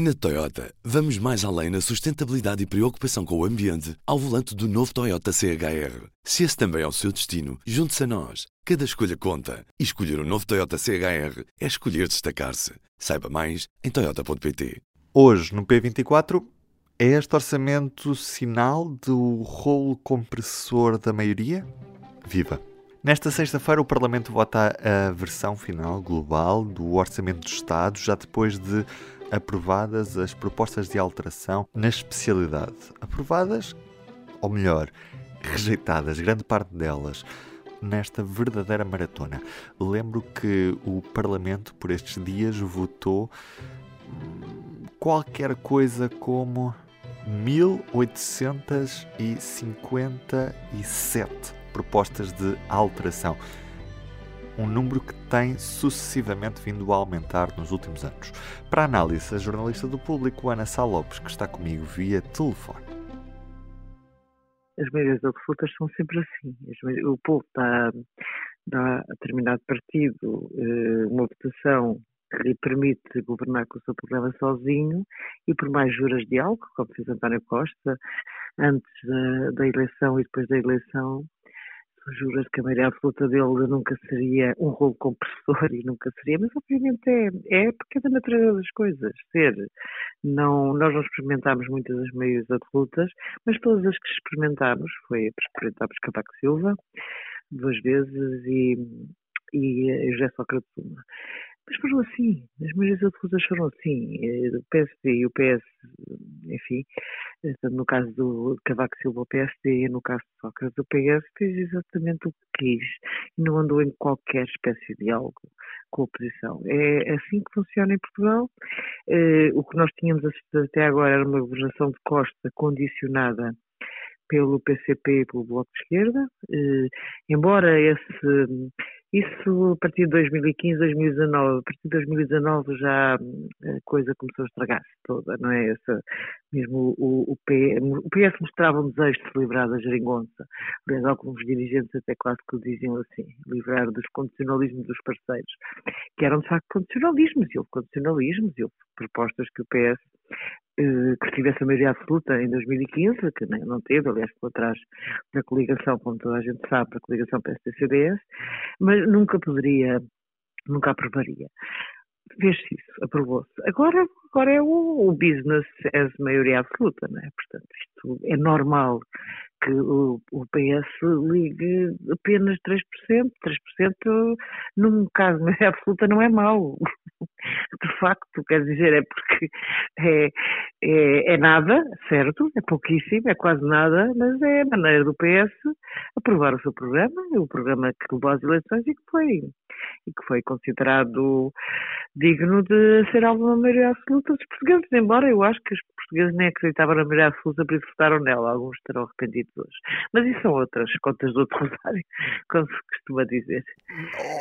Na Toyota, vamos mais além na sustentabilidade e preocupação com o ambiente ao volante do novo Toyota CHR. Se esse também é o seu destino, junte-se a nós. Cada escolha conta. E escolher o um novo Toyota CHR é escolher destacar-se. Saiba mais em Toyota.pt. Hoje, no P24, é este orçamento sinal do rolo compressor da maioria? Viva! Nesta sexta-feira, o Parlamento vota a versão final global do Orçamento do Estado, já depois de aprovadas as propostas de alteração na especialidade. Aprovadas, ou melhor, rejeitadas, grande parte delas, nesta verdadeira maratona. Lembro que o Parlamento, por estes dias, votou hum, qualquer coisa como 1857 propostas de alteração um número que tem sucessivamente vindo a aumentar nos últimos anos. Para análise, a jornalista do público Ana Sá Lopes, que está comigo via telefone. As meias absolutas são sempre assim. O povo dá, dá a determinado partido eh, uma votação que lhe permite governar com o seu programa sozinho e por mais juras de algo, como fez António Costa, antes da, da eleição e depois da eleição, juras que a maioria absoluta dele nunca seria um rolo compressor e nunca seria, mas obviamente é, é porque é da natureza das coisas, ser. Não, nós não experimentámos muitas das meias absolutas, mas todas as que experimentámos, foi experimentámos Cavaco Silva duas vezes e, e José Sócrates uma. Mas foram assim, as maiorias absolutas foram assim. O PSD e o PS, enfim, no caso do Cavaco Silva, o PSD, e no caso de Sócrates, o PS fez exatamente o que quis e não andou em qualquer espécie de diálogo com a oposição. É assim que funciona em Portugal. Eh, o que nós tínhamos assistido até agora era uma governação de Costa condicionada pelo PCP e pelo Bloco de Esquerda, eh, embora esse isso a partir de 2015, 2019. A partir de 2019 já a coisa começou a estragar-se toda, não é? Essa, mesmo o, o, PS, o PS mostrava um desejo de se livrar da geringonça. Aliás, alguns dirigentes até quase que o diziam assim, livrar dos condicionalismos dos parceiros, que eram de facto condicionalismos, e houve condicionalismos, e houve propostas que o PS eh, que tivesse a maioria absoluta em 2015, que não teve, aliás, ficou atrás da coligação, como toda a gente sabe, da coligação PSD-CDS, mas nunca poderia, nunca aprovaria. Fez-se isso, aprovou-se. Agora, agora é o, o business as maioria absoluta, não é? Portanto, isto é normal que o, o PS ligue apenas 3%. 3% num caso absoluta não é mau. Facto, quer dizer, é porque é, é, é, nada, certo, é pouquíssimo, é quase nada, mas é a maneira do PS aprovar o seu programa, o programa que levou às eleições e que foi, e que foi considerado digno de ser alguma maioria absoluta dos portugueses, embora eu acho que os portugueses nem acreditavam na maioria absoluta, por isso votaram nela, alguns estarão arrependidos hoje. Mas isso são outras contas do outro rosário, como se costuma dizer.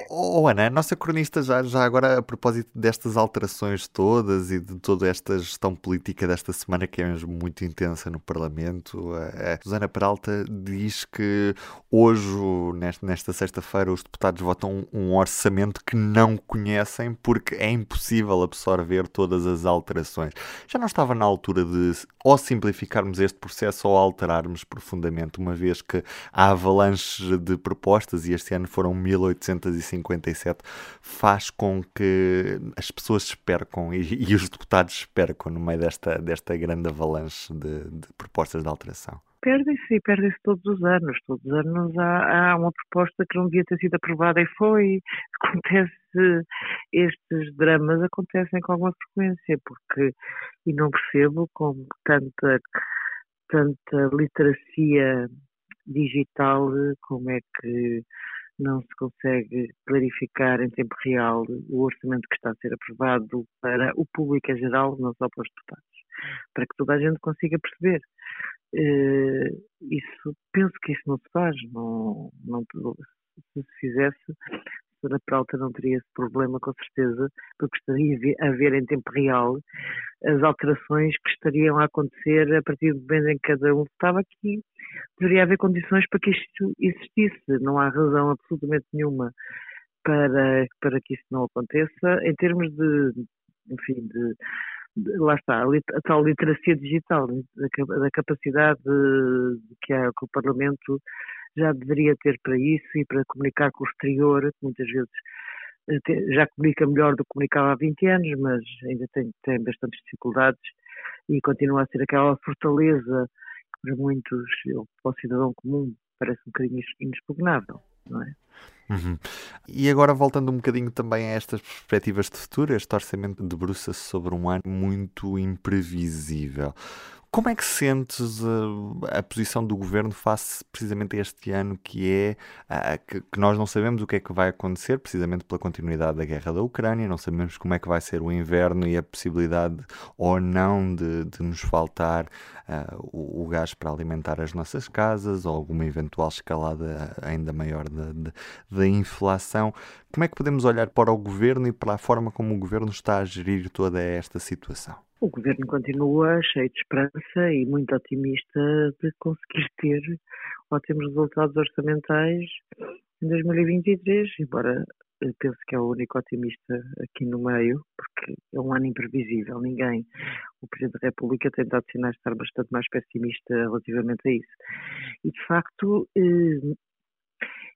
Oh, oh, Ana, a nossa cronista já, já agora, a propósito destas alterações todas e de toda esta gestão política desta semana que é mesmo muito intensa no Parlamento, a Susana Peralta diz que hoje, nesta, nesta sexta-feira, os deputados votam um orçamento que não conhecem porque é impossível absorver todas as alterações. Já não estava na altura de ou simplificarmos este processo ou alterarmos profundamente, uma vez que a avalanche de propostas, e este ano foram 1857, faz com que as pessoas percam e, e os deputados percam no meio desta, desta grande avalanche de, de propostas de alteração perdem-se e perdem-se todos os anos. Todos os anos há, há, uma proposta que não devia ter sido aprovada e foi. Acontece, estes dramas acontecem com alguma frequência, porque, e não percebo como tanta, tanta literacia digital, como é que não se consegue clarificar em tempo real o orçamento que está a ser aprovado para o público em geral, não só para os deputados, para que toda a gente consiga perceber. Uh, isso, penso que isso não se faz, não, não, se se fizesse, a Sra. Peralta não teria esse problema, com certeza, porque estaria a ver em tempo real as alterações que estariam a acontecer a partir do momento em que cada um estava aqui. Deveria haver condições para que isto existisse, não há razão absolutamente nenhuma para, para que isso não aconteça, em termos de, enfim, de lá está, a tal literacia digital, da capacidade que, é, que o Parlamento já deveria ter para isso e para comunicar com o exterior, que muitas vezes eh, já comunica melhor do que comunicava há 20 anos, mas ainda tem, tem bastantes dificuldades e continua a ser aquela fortaleza que para muitos, para o cidadão comum, parece um bocadinho inexpugnável, não é? Uhum. E agora voltando um bocadinho também a estas perspectivas de futuro, este orçamento debruça-se sobre um ano muito imprevisível. Como é que sentes a, eh, a, posição do governo face precisamente a este ano que é a, que, que, nós não sabemos o que é que vai acontecer, precisamente pela continuidade da guerra da Ucrânia, não sabemos como é que vai ser o inverno e a possibilidade ou não de, de nos faltar uh, o, o, gás para alimentar as nossas casas ou alguma eventual escalada ainda maior da inflação. Como é que podemos olhar para o governo e para a forma como o governo está a gerir toda esta situação? O governo continua cheio de esperança e muito otimista de conseguir ter ótimos resultados orçamentais em 2023, embora penso que é o único otimista aqui no meio, porque é um ano imprevisível. Ninguém, o Presidente da República, tem dado sinais de estar bastante mais pessimista relativamente a isso. E, de facto, eh,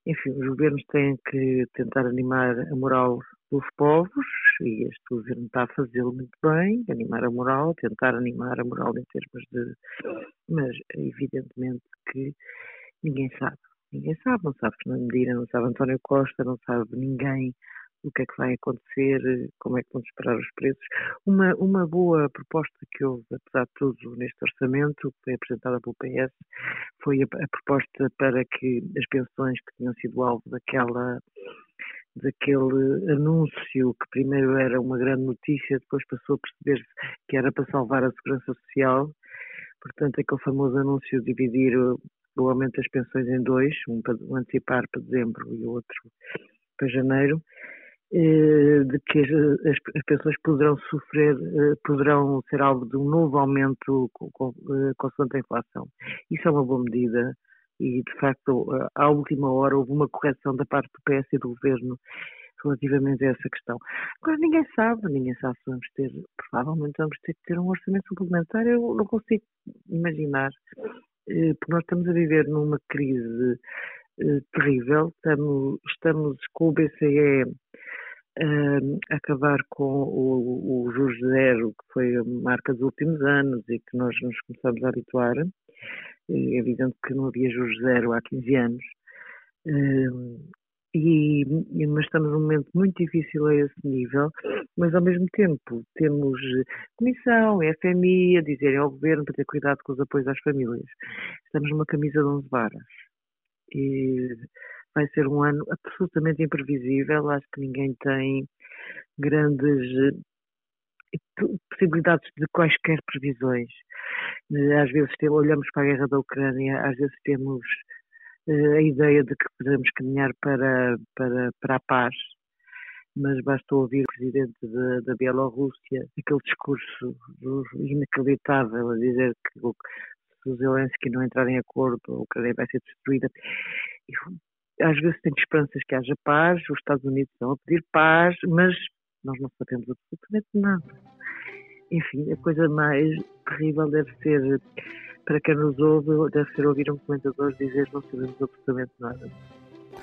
enfim, os governos têm que tentar animar a moral dos povos e este governo está a fazê-lo muito bem, animar a moral, tentar animar a moral em termos de. Mas evidentemente que ninguém sabe. Ninguém sabe, não sabe Fernando Medina, não sabe António Costa, não sabe ninguém o que é que vai acontecer, como é que vão disparar os preços. Uma, uma boa proposta que houve, apesar de tudo, neste orçamento, que foi apresentada pelo PS, foi a, a proposta para que as pensões que tinham sido alvo daquela daquele anúncio que primeiro era uma grande notícia, depois passou a perceber-se que era para salvar a segurança social. Portanto, aquele famoso anúncio de dividir o, aumento das pensões em dois, um, para, um antecipar para dezembro e o outro para janeiro, eh, de que as, as, pessoas poderão sofrer, eh, poderão ser alvo de um novo aumento eh, consoante a inflação. Isso é uma boa medida e, de facto, à última hora houve uma correção da parte do PS e do Governo relativamente a essa questão. Agora, ninguém sabe, ninguém sabe se vamos ter, provavelmente vamos ter que ter um orçamento suplementar, eu não consigo imaginar, porque nós estamos a viver numa crise terrível, estamos, estamos com o BCE uh, acabar com o, o juros zero, que foi a marca dos últimos anos e que nós nos começamos a habituar. É evidente que não havia juros zero há 15 anos. Uh, e, mas estamos num momento muito difícil a esse nível, mas ao mesmo tempo temos Comissão, FMI a dizerem ao Governo para ter cuidado com os apoios às famílias. Estamos numa camisa de 11 varas. E vai ser um ano absolutamente imprevisível. Acho que ninguém tem grandes possibilidades de quaisquer previsões. Eh, às vezes olhamos para a guerra da Ucrânia, às vezes temos eh, a ideia de que podemos caminhar para, para, para a paz, mas basta ouvir o presidente da, da Bielorrússia, aquele discurso inacreditável a dizer que se o Zelensky não entrar em acordo, a Ucrânia vai ser destruída às vezes tenho esperanças que haja paz, os Estados Unidos estão a pedir paz, mas nós não sabemos absolutamente nada. Enfim, a coisa mais terrível deve ser, para quem nos ouve, deve ser ouvir um comentador dizer não sabemos absolutamente nada.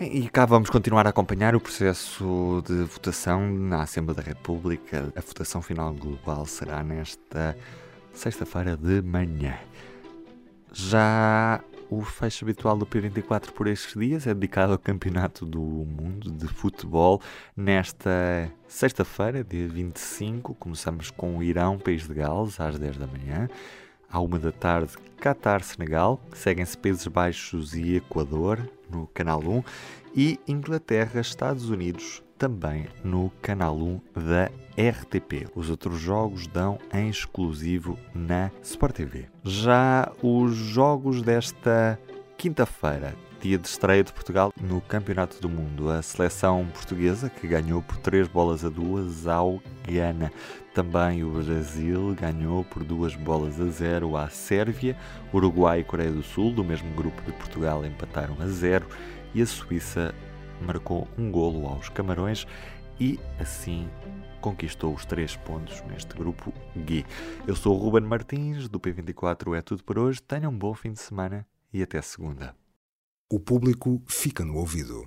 E cá vamos continuar a acompanhar o processo de votação na Assembleia da República. A votação final global será nesta sexta-feira de manhã. Já o fecho habitual do P24 por estes dias é dedicado ao Campeonato do Mundo de Futebol. Nesta sexta-feira, dia 25, começamos com o Irão, País de Gales, às 10 da manhã. À 1 da tarde, Qatar-Senegal. Seguem-se Países Baixos e Equador, no Canal 1. E Inglaterra-Estados Unidos, também no Canal 1 da RTP. Os outros jogos dão em exclusivo na Sport TV. Já os jogos desta quinta-feira, dia de estreia de Portugal no Campeonato do Mundo. A seleção portuguesa que ganhou por 3 bolas a 2 ao Ghana. Também o Brasil ganhou por 2 bolas a 0 à Sérvia. Uruguai e Coreia do Sul, do mesmo grupo de Portugal, empataram a 0 e a Suíça marcou um golo aos Camarões e assim conquistou os três pontos neste grupo G. Eu sou o Ruben Martins, do P24 é tudo por hoje. Tenham um bom fim de semana e até segunda. O público fica no ouvido.